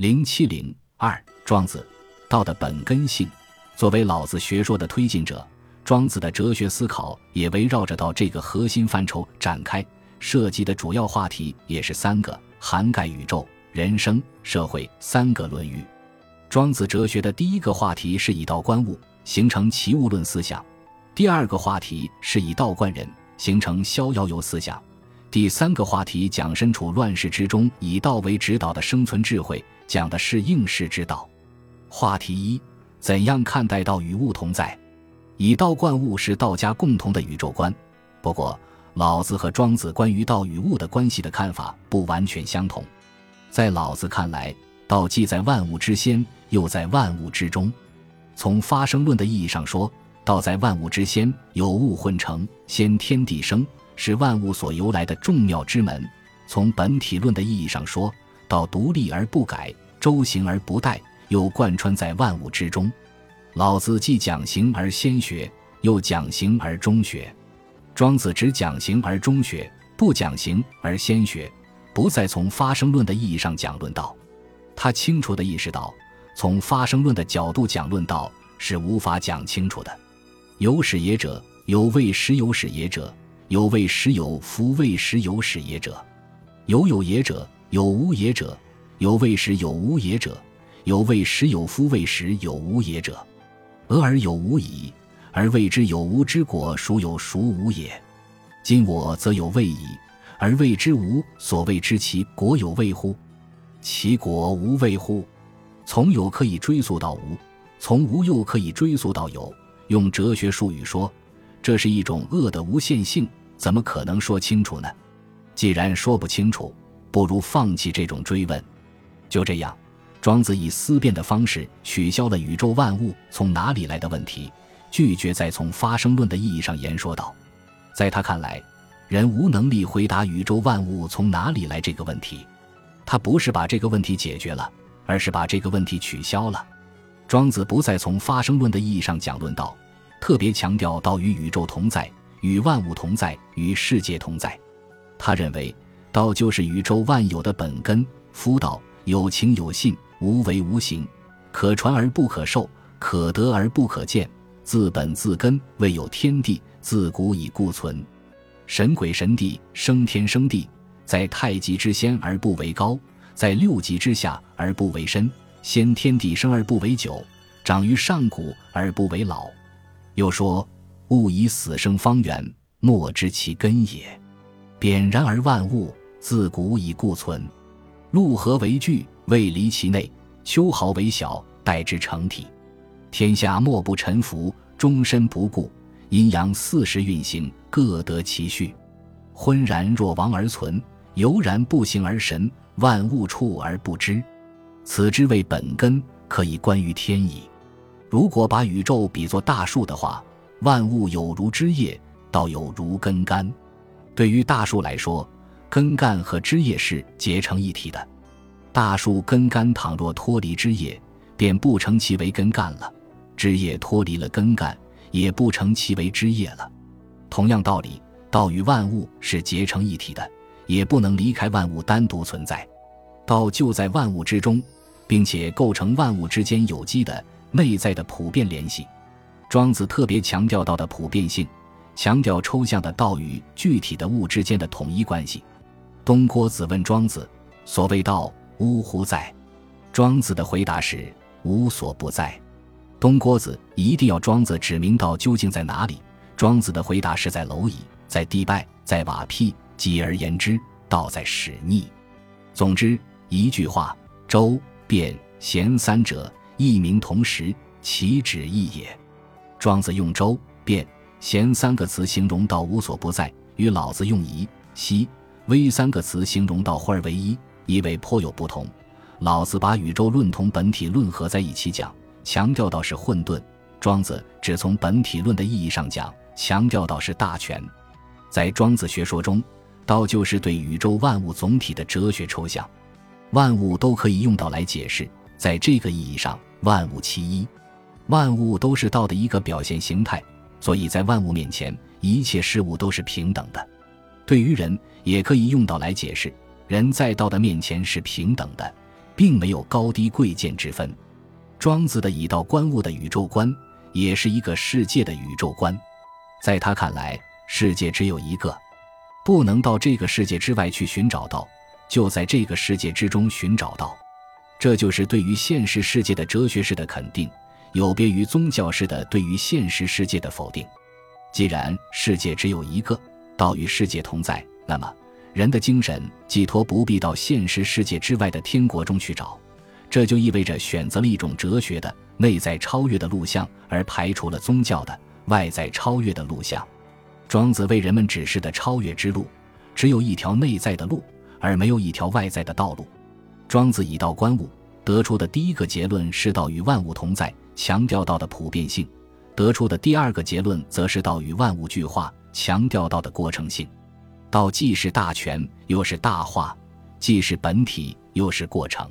零七零二，庄子，道的本根性。作为老子学说的推进者，庄子的哲学思考也围绕着道这个核心范畴展开，涉及的主要话题也是三个，涵盖宇宙、人生、社会三个论域。庄子哲学的第一个话题是以道观物，形成齐物论思想；第二个话题是以道观人，形成逍遥游思想；第三个话题讲身处乱世之中，以道为指导的生存智慧，讲的是应试之道。话题一：怎样看待道与物同在？以道观物是道家共同的宇宙观。不过，老子和庄子关于道与物的关系的看法不完全相同。在老子看来，道既在万物之先。又在万物之中，从发生论的意义上说，道在万物之先，有物混成，先天地生，是万物所由来的众妙之门；从本体论的意义上说，道独立而不改，周行而不殆，又贯穿在万物之中。老子既讲行而先学，又讲行而中学；庄子只讲行而中学，不讲行而先学，不再从发生论的意义上讲论道。他清楚地意识到。从发生论的角度讲论道是无法讲清楚的。有始也者，有未始有始也者，有未始有夫未始有始也者，有有也者，有无也者，有未始有无也者，有未始有夫未始有无也者。俄而有无矣，而谓之有无之果，孰有孰无也？今我则有未矣，而谓之无，所谓之其果有未乎？其果无未乎？从有可以追溯到无，从无又可以追溯到有。用哲学术语说，这是一种恶的无限性，怎么可能说清楚呢？既然说不清楚，不如放弃这种追问。就这样，庄子以思辨的方式取消了宇宙万物从哪里来的问题，拒绝再从发生论的意义上言说道。在他看来，人无能力回答宇宙万物从哪里来这个问题。他不是把这个问题解决了。而是把这个问题取消了。庄子不再从发生论的意义上讲论道，特别强调道与宇宙同在，与万物同在，与世界同在。他认为道就是宇宙万有的本根。夫道有情有性，无为无形，可传而不可受，可得而不可见，自本自根未有天地，自古以固存。神鬼神帝，生天生地，在太极之先而不为高。在六极之下而不为深，先天地生而不为久，长于上古而不为老。又说：物以死生方圆，莫知其根也。扁然而万物自古以固存。陆河为巨，未离其内；秋毫为小，待之成体。天下莫不沉浮，终身不顾。阴阳四时运行，各得其序。昏然若亡而存，犹然不行而神。万物处而不知，此之谓本根，可以观于天矣。如果把宇宙比作大树的话，万物有如枝叶，道有如根干。对于大树来说，根干和枝叶是结成一体的。大树根干倘若脱离枝叶，便不成其为根干了；枝叶脱离了根干，也不成其为枝叶了。同样道理，道与万物是结成一体的。也不能离开万物单独存在，道就在万物之中，并且构成万物之间有机的内在的普遍联系。庄子特别强调道的普遍性，强调抽象的道与具体的物之间的统一关系。东郭子问庄子：“所谓道，呜呼在？”庄子的回答是：“无所不在。”东郭子一定要庄子指明道究竟在哪里。庄子的回答是在蝼蚁，在地败，在瓦辟。继而言之，道在使逆。总之，一句话：周、辩、贤三者，异名同时，其旨异也。庄子用周、辩、贤三个词形容道无所不在，与老子用仪、希、微三个词形容道混而为一，意味颇有不同。老子把宇宙论同本体论合在一起讲，强调道是混沌；庄子只从本体论的意义上讲，强调道是大全。在庄子学说中。道就是对宇宙万物总体的哲学抽象，万物都可以用道来解释。在这个意义上，万物其一，万物都是道的一个表现形态。所以在万物面前，一切事物都是平等的。对于人，也可以用道来解释，人在道的面前是平等的，并没有高低贵贱之分。庄子的以道观物的宇宙观，也是一个世界的宇宙观。在他看来，世界只有一个，不能到这个世界之外去寻找到，就在这个世界之中寻找到。这就是对于现实世界的哲学式的肯定，有别于宗教式的对于现实世界的否定。既然世界只有一个，道与世界同在，那么人的精神寄托不必到现实世界之外的天国中去找。这就意味着选择了一种哲学的内在超越的路向，而排除了宗教的外在超越的路向。庄子为人们指示的超越之路，只有一条内在的路，而没有一条外在的道路。庄子以道观物，得出的第一个结论是道与万物同在，强调道的普遍性；得出的第二个结论则是道与万物俱化，强调道的过程性。道既是大权，又是大化；既是本体，又是过程。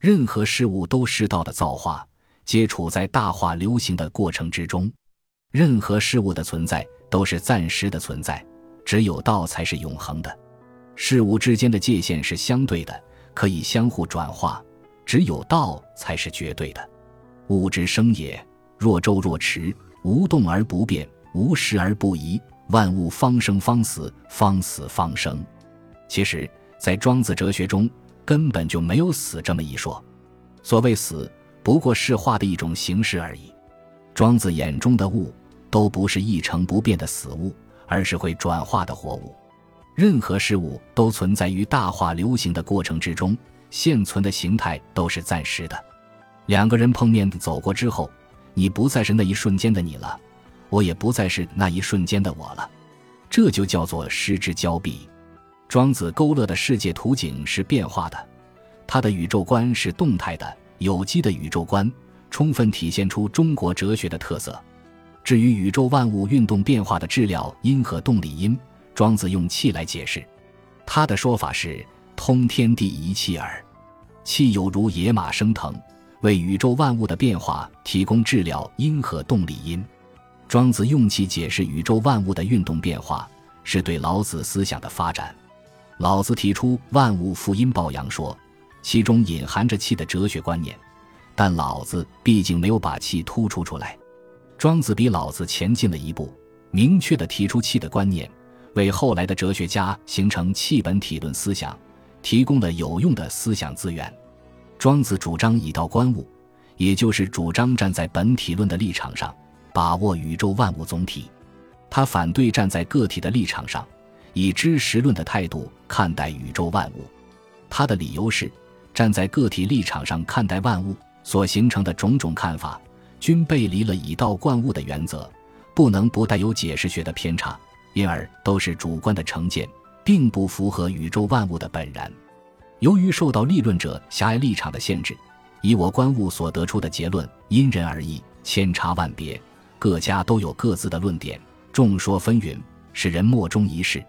任何事物都是道的造化，皆处在大化流行的过程之中。任何事物的存在都是暂时的存在，只有道才是永恒的。事物之间的界限是相对的，可以相互转化，只有道才是绝对的。物之生也，若周若驰，无动而不变，无时而不移。万物方生方死，方死方生。其实，在庄子哲学中。根本就没有死这么一说，所谓死，不过是化的一种形式而已。庄子眼中的物，都不是一成不变的死物，而是会转化的活物。任何事物都存在于大化流行的过程之中，现存的形态都是暂时的。两个人碰面走过之后，你不再是那一瞬间的你了，我也不再是那一瞬间的我了，这就叫做失之交臂。庄子勾勒的世界图景是变化的，他的宇宙观是动态的、有机的宇宙观，充分体现出中国哲学的特色。至于宇宙万物运动变化的质料因和动力因，庄子用气来解释，他的说法是通天地一气耳，气有如野马升腾，为宇宙万物的变化提供治疗因和动力因。庄子用气解释宇宙万物的运动变化，是对老子思想的发展。老子提出万物负阴抱阳说，其中隐含着气的哲学观念，但老子毕竟没有把气突出出来。庄子比老子前进了一步，明确地提出气的观念，为后来的哲学家形成气本体论思想提供了有用的思想资源。庄子主张以道观物，也就是主张站在本体论的立场上把握宇宙万物总体，他反对站在个体的立场上。以知识论的态度看待宇宙万物，他的理由是：站在个体立场上看待万物所形成的种种看法，均背离了以道观物的原则，不能不带有解释学的偏差，因而都是主观的成见，并不符合宇宙万物的本然。由于受到立论者狭隘立场的限制，以我观物所得出的结论因人而异，千差万别，各家都有各自的论点，众说纷纭，使人莫衷一是。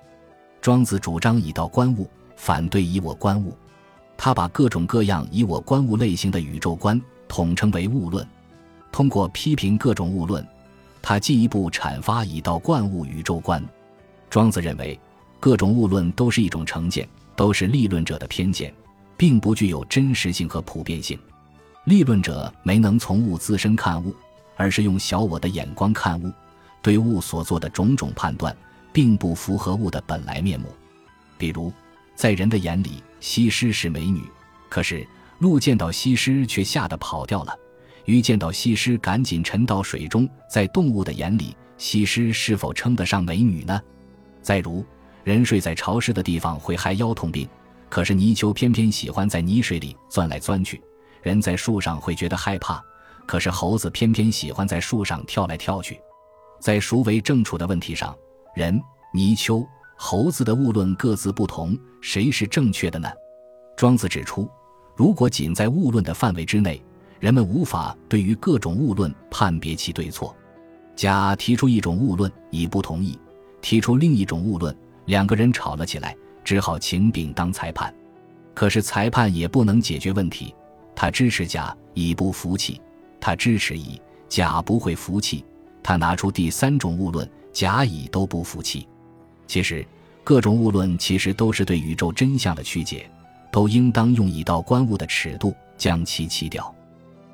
庄子主张以道观物，反对以我观物。他把各种各样以我观物类型的宇宙观统称为物论。通过批评各种物论，他进一步阐发以道观物宇宙观。庄子认为，各种物论都是一种成见，都是立论者的偏见，并不具有真实性和普遍性。立论者没能从物自身看物，而是用小我的眼光看物，对物所做的种种判断。并不符合物的本来面目，比如，在人的眼里，西施是美女，可是鹿见到西施却吓得跑掉了，鱼见到西施赶紧沉到水中。在动物的眼里，西施是否称得上美女呢？再如，人睡在潮湿的地方会害腰痛病，可是泥鳅偏偏喜欢在泥水里钻来钻去；人在树上会觉得害怕，可是猴子偏偏喜欢在树上跳来跳去。在孰为正处的问题上。人、泥鳅、猴子的误论各自不同，谁是正确的呢？庄子指出，如果仅在误论的范围之内，人们无法对于各种误论判别其对错。甲提出一种误论，乙不同意；提出另一种误论，两个人吵了起来，只好请丙当裁判。可是裁判也不能解决问题，他支持甲，乙不服气；他支持乙，甲不会服气。他拿出第三种物论。甲乙都不服气。其实，各种物论其实都是对宇宙真相的曲解，都应当用以道观物的尺度将其弃掉。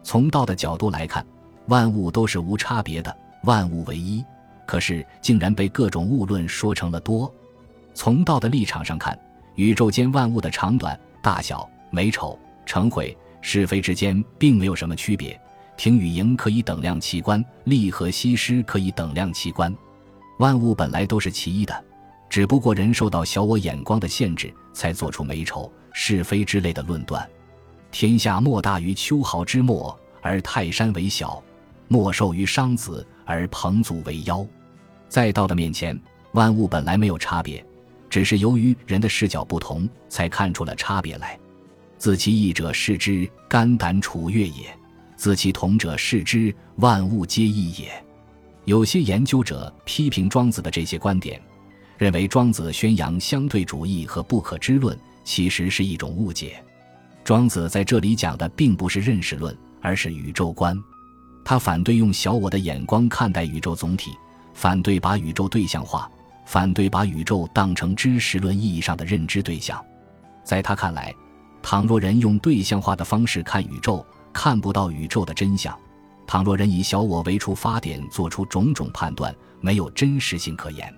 从道的角度来看，万物都是无差别的，万物唯一。可是竟然被各种物论说成了多。从道的立场上看，宇宙间万物的长短、大小、美丑、成毁、是非之间并没有什么区别。停与盈可以等量其观，利和西施可以等量其观。万物本来都是其一的，只不过人受到小我眼光的限制，才做出美丑、是非之类的论断。天下莫大于秋毫之末，而泰山为小；莫寿于商子，而彭祖为妖。在道的面前，万物本来没有差别，只是由于人的视角不同，才看出了差别来。自其异者视之，肝胆楚越也；自其同者视之，万物皆异也。有些研究者批评庄子的这些观点，认为庄子宣扬相对主义和不可知论，其实是一种误解。庄子在这里讲的并不是认识论，而是宇宙观。他反对用小我的眼光看待宇宙总体。反对把宇宙对象化，反对把宇宙当成知识论意义上的认知对象。在他看来，倘若人用对象化的方式看宇宙，看不到宇宙的真相；倘若人以小我为出发点，做出种种判断，没有真实性可言。